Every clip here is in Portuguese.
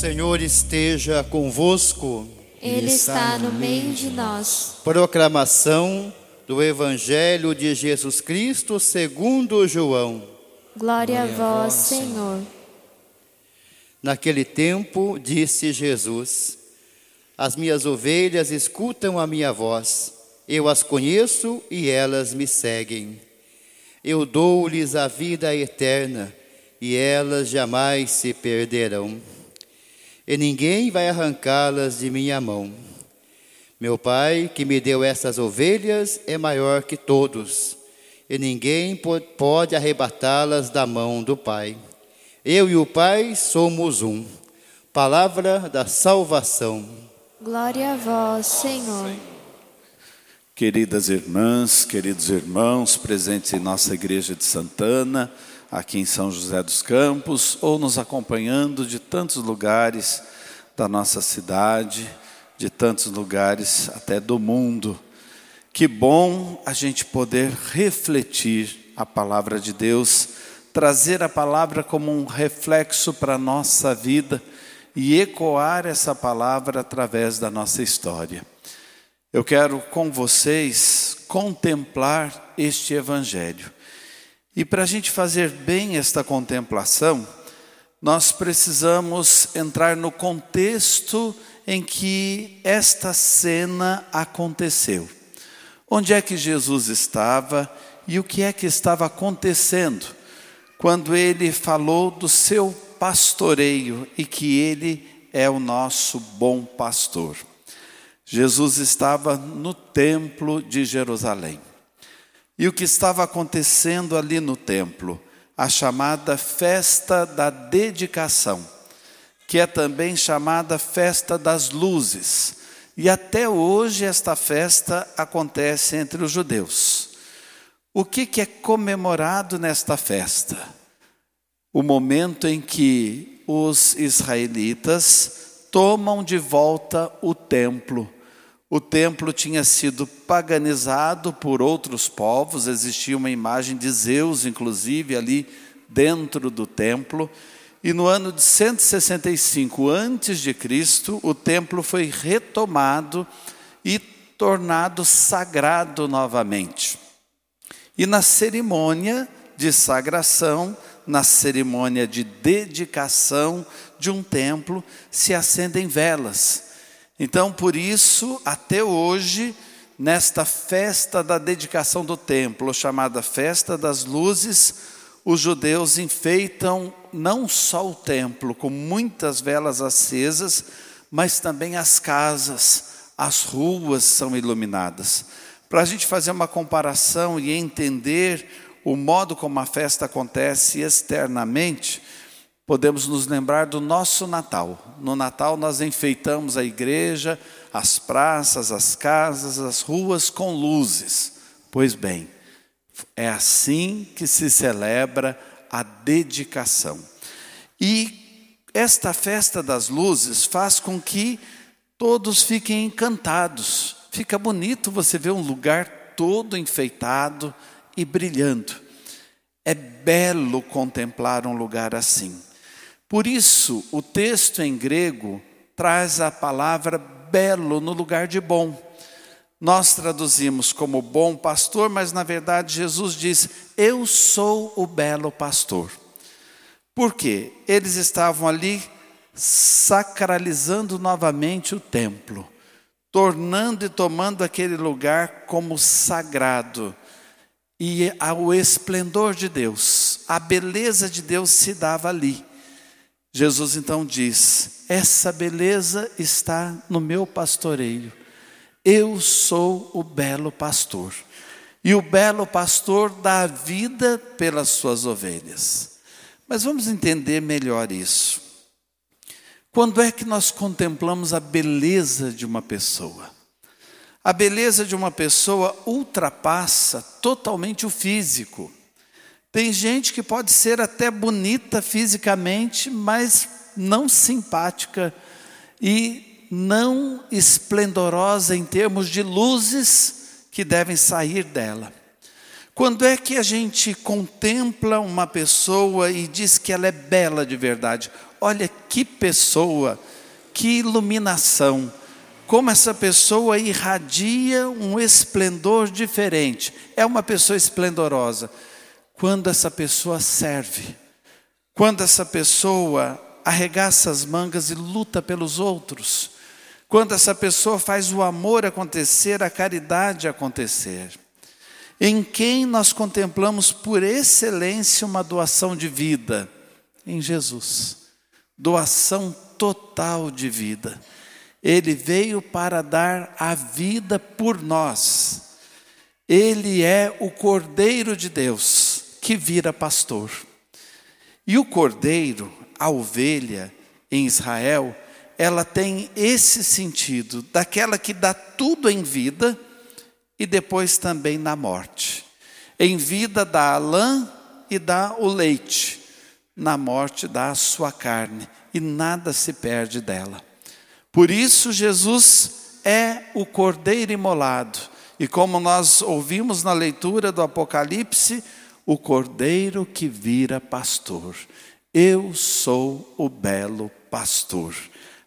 Senhor esteja convosco. Ele está no meio de nós. Proclamação do Evangelho de Jesus Cristo segundo João. Glória a vós, Senhor. Naquele tempo disse Jesus: As minhas ovelhas escutam a minha voz. Eu as conheço e elas me seguem. Eu dou-lhes a vida eterna e elas jamais se perderão. E ninguém vai arrancá-las de minha mão. Meu Pai, que me deu essas ovelhas, é maior que todos, e ninguém pode arrebatá-las da mão do Pai. Eu e o Pai somos um. Palavra da salvação. Glória a vós, Senhor. Queridas irmãs, queridos irmãos, presentes em nossa igreja de Santana, aqui em São José dos Campos, ou nos acompanhando de tantos lugares da nossa cidade, de tantos lugares até do mundo. Que bom a gente poder refletir a palavra de Deus, trazer a palavra como um reflexo para a nossa vida e ecoar essa palavra através da nossa história. Eu quero com vocês contemplar este Evangelho. E para a gente fazer bem esta contemplação, nós precisamos entrar no contexto em que esta cena aconteceu. Onde é que Jesus estava e o que é que estava acontecendo quando ele falou do seu pastoreio e que ele é o nosso bom pastor. Jesus estava no templo de Jerusalém. E o que estava acontecendo ali no templo? A chamada festa da dedicação, que é também chamada festa das luzes. E até hoje esta festa acontece entre os judeus. O que, é comemorado nesta festa? O momento em que os israelitas tomam de volta o templo o templo tinha sido paganizado por outros povos, existia uma imagem de Zeus, inclusive, ali dentro do templo. E no ano de 165 antes de Cristo, o templo foi retomado e tornado sagrado novamente. E na cerimônia de sagração, na cerimônia de dedicação de um templo, se acendem velas então, por isso, até hoje, nesta festa da dedicação do templo, chamada Festa das Luzes, os judeus enfeitam não só o templo com muitas velas acesas, mas também as casas, as ruas são iluminadas. Para a gente fazer uma comparação e entender o modo como a festa acontece externamente, podemos nos lembrar do nosso Natal. No Natal nós enfeitamos a igreja, as praças, as casas, as ruas com luzes. Pois bem, é assim que se celebra a dedicação. E esta festa das luzes faz com que todos fiquem encantados. Fica bonito você ver um lugar todo enfeitado e brilhando. É belo contemplar um lugar assim. Por isso, o texto em grego traz a palavra belo no lugar de bom. Nós traduzimos como bom pastor, mas na verdade Jesus diz: Eu sou o belo pastor. Por quê? Eles estavam ali sacralizando novamente o templo, tornando e tomando aquele lugar como sagrado. E o esplendor de Deus, a beleza de Deus se dava ali. Jesus então diz: Essa beleza está no meu pastoreio. Eu sou o belo pastor. E o belo pastor dá vida pelas suas ovelhas. Mas vamos entender melhor isso. Quando é que nós contemplamos a beleza de uma pessoa? A beleza de uma pessoa ultrapassa totalmente o físico. Tem gente que pode ser até bonita fisicamente, mas não simpática e não esplendorosa em termos de luzes que devem sair dela. Quando é que a gente contempla uma pessoa e diz que ela é bela de verdade? Olha que pessoa, que iluminação, como essa pessoa irradia um esplendor diferente. É uma pessoa esplendorosa. Quando essa pessoa serve, quando essa pessoa arregaça as mangas e luta pelos outros, quando essa pessoa faz o amor acontecer, a caridade acontecer. Em quem nós contemplamos por excelência uma doação de vida? Em Jesus. Doação total de vida. Ele veio para dar a vida por nós. Ele é o Cordeiro de Deus que vira pastor. E o cordeiro, a ovelha em Israel, ela tem esse sentido, daquela que dá tudo em vida e depois também na morte. Em vida dá a lã e dá o leite, na morte dá a sua carne e nada se perde dela. Por isso, Jesus é o cordeiro imolado, e como nós ouvimos na leitura do Apocalipse, o cordeiro que vira pastor. Eu sou o belo pastor.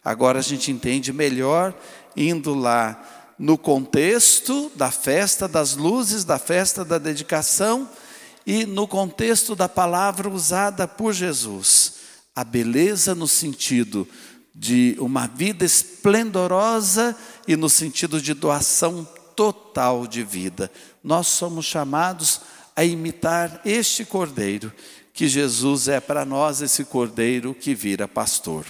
Agora a gente entende melhor indo lá no contexto da festa das luzes, da festa da dedicação e no contexto da palavra usada por Jesus. A beleza no sentido de uma vida esplendorosa e no sentido de doação total de vida. Nós somos chamados a imitar este cordeiro, que Jesus é para nós esse cordeiro que vira pastor.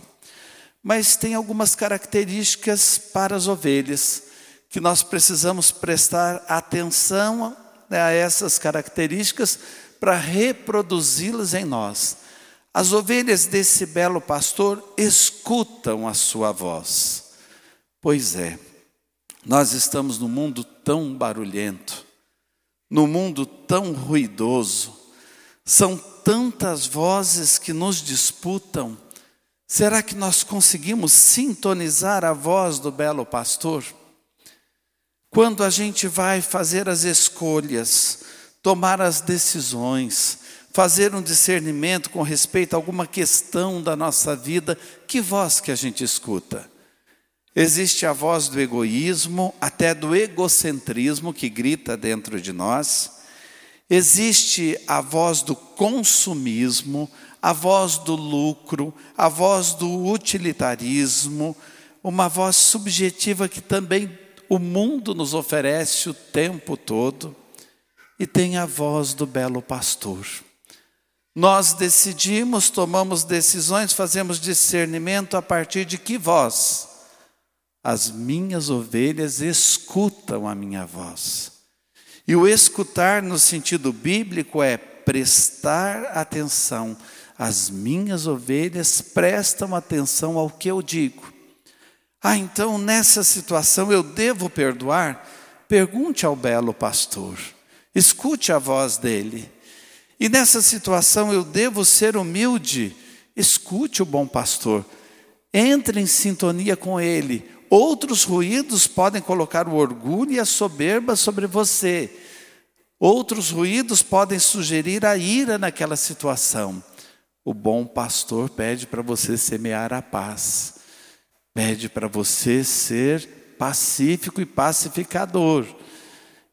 Mas tem algumas características para as ovelhas que nós precisamos prestar atenção né, a essas características para reproduzi-las em nós. As ovelhas desse belo pastor escutam a sua voz. Pois é, nós estamos num mundo tão barulhento, num mundo tão ruidoso, são tantas vozes que nos disputam. Será que nós conseguimos sintonizar a voz do belo pastor? Quando a gente vai fazer as escolhas, tomar as decisões, fazer um discernimento com respeito a alguma questão da nossa vida, que voz que a gente escuta? Existe a voz do egoísmo, até do egocentrismo que grita dentro de nós. Existe a voz do consumismo, a voz do lucro, a voz do utilitarismo, uma voz subjetiva que também o mundo nos oferece o tempo todo, e tem a voz do belo pastor. Nós decidimos, tomamos decisões, fazemos discernimento a partir de que voz? As minhas ovelhas escutam a minha voz. E o escutar no sentido bíblico é prestar atenção. As minhas ovelhas prestam atenção ao que eu digo. Ah, então nessa situação eu devo perdoar? Pergunte ao belo pastor, escute a voz dele. E nessa situação eu devo ser humilde? Escute o bom pastor, entre em sintonia com ele. Outros ruídos podem colocar o orgulho e a soberba sobre você. Outros ruídos podem sugerir a ira naquela situação. O bom pastor pede para você semear a paz pede para você ser pacífico e pacificador.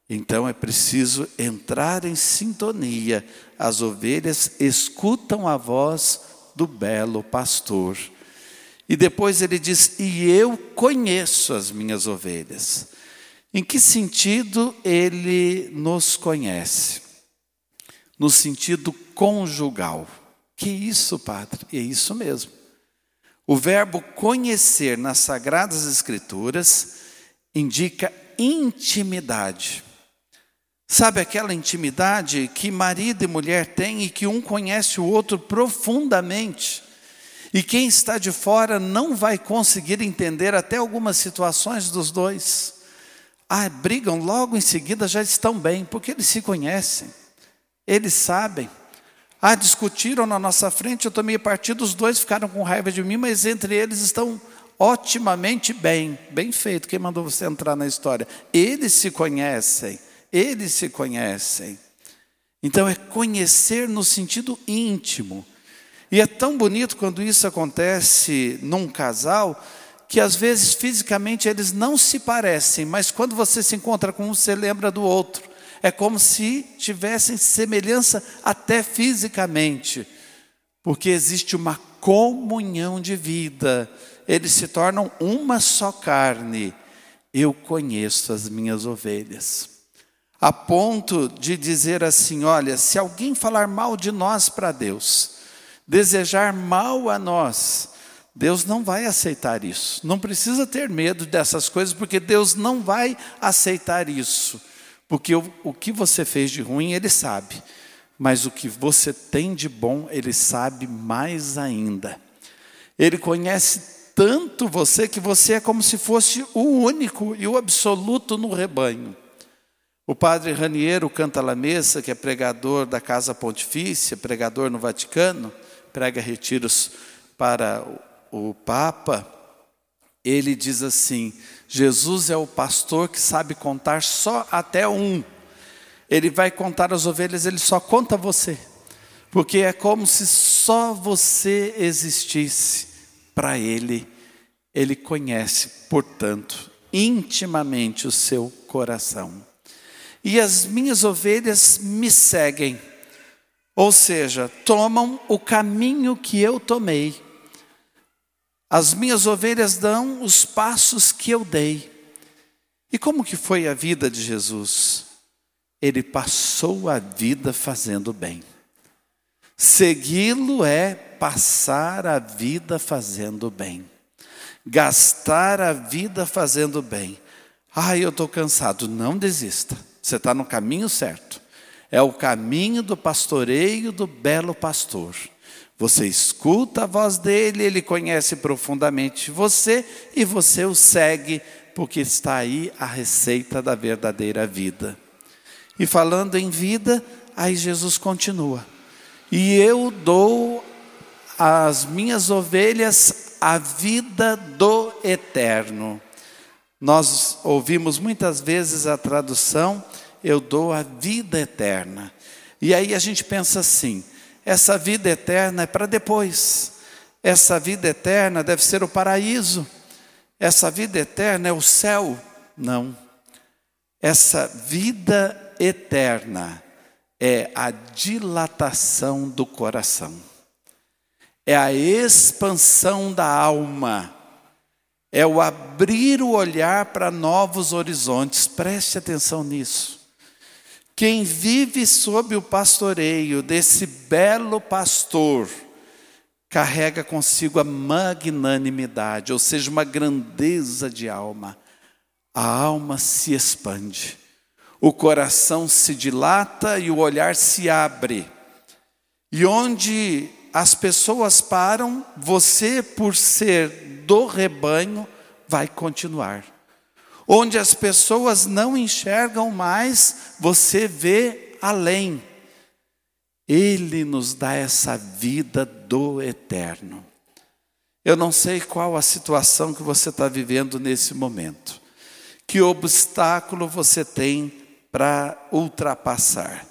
Então é preciso entrar em sintonia. As ovelhas escutam a voz do belo pastor. E depois ele diz: E eu conheço as minhas ovelhas. Em que sentido ele nos conhece? No sentido conjugal. Que isso, padre? É isso mesmo. O verbo conhecer nas Sagradas Escrituras indica intimidade. Sabe aquela intimidade que marido e mulher têm e que um conhece o outro profundamente? E quem está de fora não vai conseguir entender até algumas situações dos dois. Ah, brigam logo em seguida, já estão bem, porque eles se conhecem, eles sabem. Ah, discutiram na nossa frente, eu tomei partido, os dois ficaram com raiva de mim, mas entre eles estão otimamente bem. Bem feito, quem mandou você entrar na história? Eles se conhecem, eles se conhecem. Então é conhecer no sentido íntimo. E é tão bonito quando isso acontece num casal, que às vezes fisicamente eles não se parecem, mas quando você se encontra com um, você lembra do outro. É como se tivessem semelhança até fisicamente, porque existe uma comunhão de vida, eles se tornam uma só carne. Eu conheço as minhas ovelhas. A ponto de dizer assim: olha, se alguém falar mal de nós para Deus, desejar mal a nós, Deus não vai aceitar isso. Não precisa ter medo dessas coisas, porque Deus não vai aceitar isso. Porque o, o que você fez de ruim, Ele sabe. Mas o que você tem de bom, Ele sabe mais ainda. Ele conhece tanto você que você é como se fosse o único e o absoluto no rebanho. O padre Raniero canta la mesa, que é pregador da Casa Pontifícia, pregador no Vaticano, prega retiros para o Papa, ele diz assim: Jesus é o pastor que sabe contar só até um. Ele vai contar as ovelhas, ele só conta você, porque é como se só você existisse para ele. Ele conhece, portanto, intimamente o seu coração. E as minhas ovelhas me seguem, ou seja, tomam o caminho que eu tomei. As minhas ovelhas dão os passos que eu dei. E como que foi a vida de Jesus? Ele passou a vida fazendo bem. Segui-lo é passar a vida fazendo bem. Gastar a vida fazendo bem. Ah, eu estou cansado. Não desista. Você está no caminho certo. É o caminho do pastoreio do belo pastor. Você escuta a voz dele, ele conhece profundamente você e você o segue, porque está aí a receita da verdadeira vida. E falando em vida, aí Jesus continua. E eu dou às minhas ovelhas a vida do eterno. Nós ouvimos muitas vezes a tradução, eu dou a vida eterna. E aí a gente pensa assim: essa vida eterna é para depois. Essa vida eterna deve ser o paraíso. Essa vida eterna é o céu. Não. Essa vida eterna é a dilatação do coração. É a expansão da alma. É o abrir o olhar para novos horizontes. Preste atenção nisso. Quem vive sob o pastoreio desse belo pastor, carrega consigo a magnanimidade, ou seja, uma grandeza de alma. A alma se expande, o coração se dilata e o olhar se abre. E onde as pessoas param, você, por ser do rebanho, vai continuar. Onde as pessoas não enxergam mais, você vê além. Ele nos dá essa vida do eterno. Eu não sei qual a situação que você está vivendo nesse momento. Que obstáculo você tem para ultrapassar?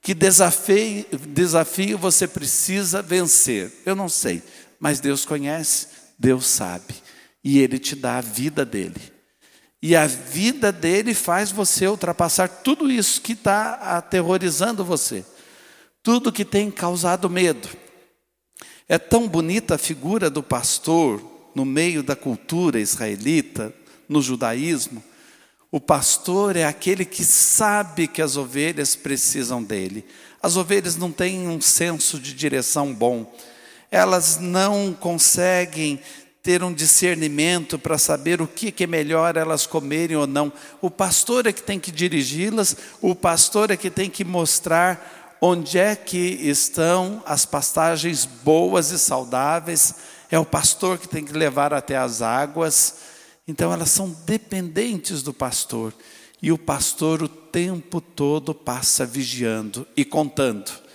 Que desafio, desafio você precisa vencer? Eu não sei, mas Deus conhece, Deus sabe, e Ele te dá a vida dele. E a vida dele faz você ultrapassar tudo isso que está aterrorizando você, tudo que tem causado medo. É tão bonita a figura do pastor no meio da cultura israelita, no judaísmo. O pastor é aquele que sabe que as ovelhas precisam dele. As ovelhas não têm um senso de direção bom, elas não conseguem ter um discernimento para saber o que, é melhor elas comerem ou não. O pastor é que tem que dirigi-las, o pastor é que tem que mostrar onde é que estão as pastagens boas e saudáveis, é o pastor que tem que levar até as águas. Então elas são dependentes do pastor. E o pastor o tempo todo passa vigiando e contando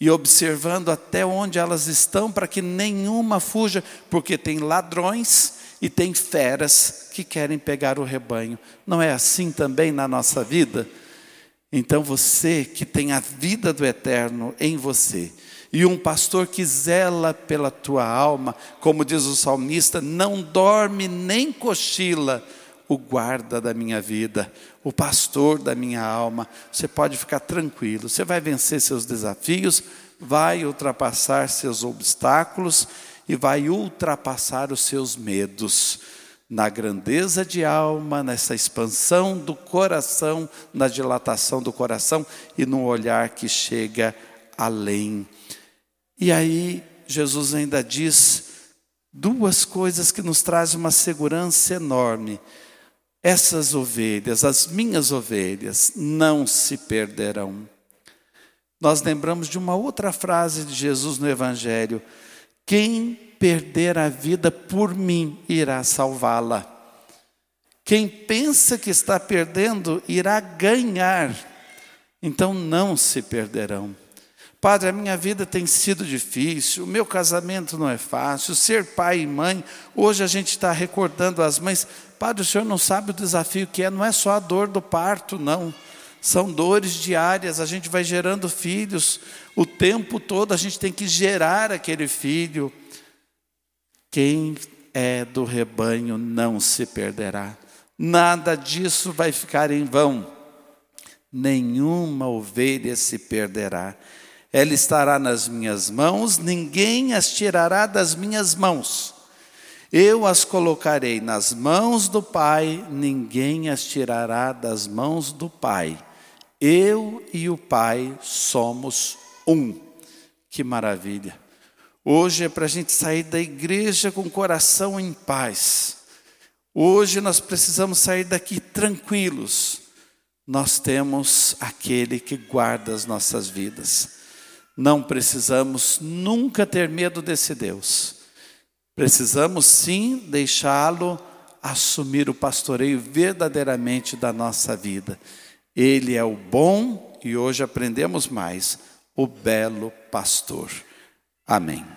e observando até onde elas estão para que nenhuma fuja, porque tem ladrões e tem feras que querem pegar o rebanho. Não é assim também na nossa vida? Então você que tem a vida do eterno em você, e um pastor que zela pela tua alma, como diz o salmista, não dorme nem cochila o guarda da minha vida, o pastor da minha alma. Você pode ficar tranquilo, você vai vencer seus desafios, vai ultrapassar seus obstáculos e vai ultrapassar os seus medos. Na grandeza de alma, nessa expansão do coração, na dilatação do coração e no olhar que chega além. E aí, Jesus ainda diz duas coisas que nos trazem uma segurança enorme. Essas ovelhas, as minhas ovelhas, não se perderão. Nós lembramos de uma outra frase de Jesus no Evangelho: Quem perder a vida por mim irá salvá-la. Quem pensa que está perdendo irá ganhar. Então não se perderão. Padre, a minha vida tem sido difícil, o meu casamento não é fácil, ser pai e mãe. Hoje a gente está recordando as mães. Padre, o senhor não sabe o desafio que é, não é só a dor do parto, não. São dores diárias, a gente vai gerando filhos, o tempo todo a gente tem que gerar aquele filho. Quem é do rebanho não se perderá, nada disso vai ficar em vão, nenhuma ovelha se perderá. Ela estará nas minhas mãos, ninguém as tirará das minhas mãos. Eu as colocarei nas mãos do Pai, ninguém as tirará das mãos do Pai. Eu e o Pai somos um. Que maravilha! Hoje é para a gente sair da igreja com o coração em paz. Hoje nós precisamos sair daqui tranquilos. Nós temos aquele que guarda as nossas vidas. Não precisamos nunca ter medo desse Deus. Precisamos sim deixá-lo assumir o pastoreio verdadeiramente da nossa vida. Ele é o bom e hoje aprendemos mais, o belo pastor. Amém.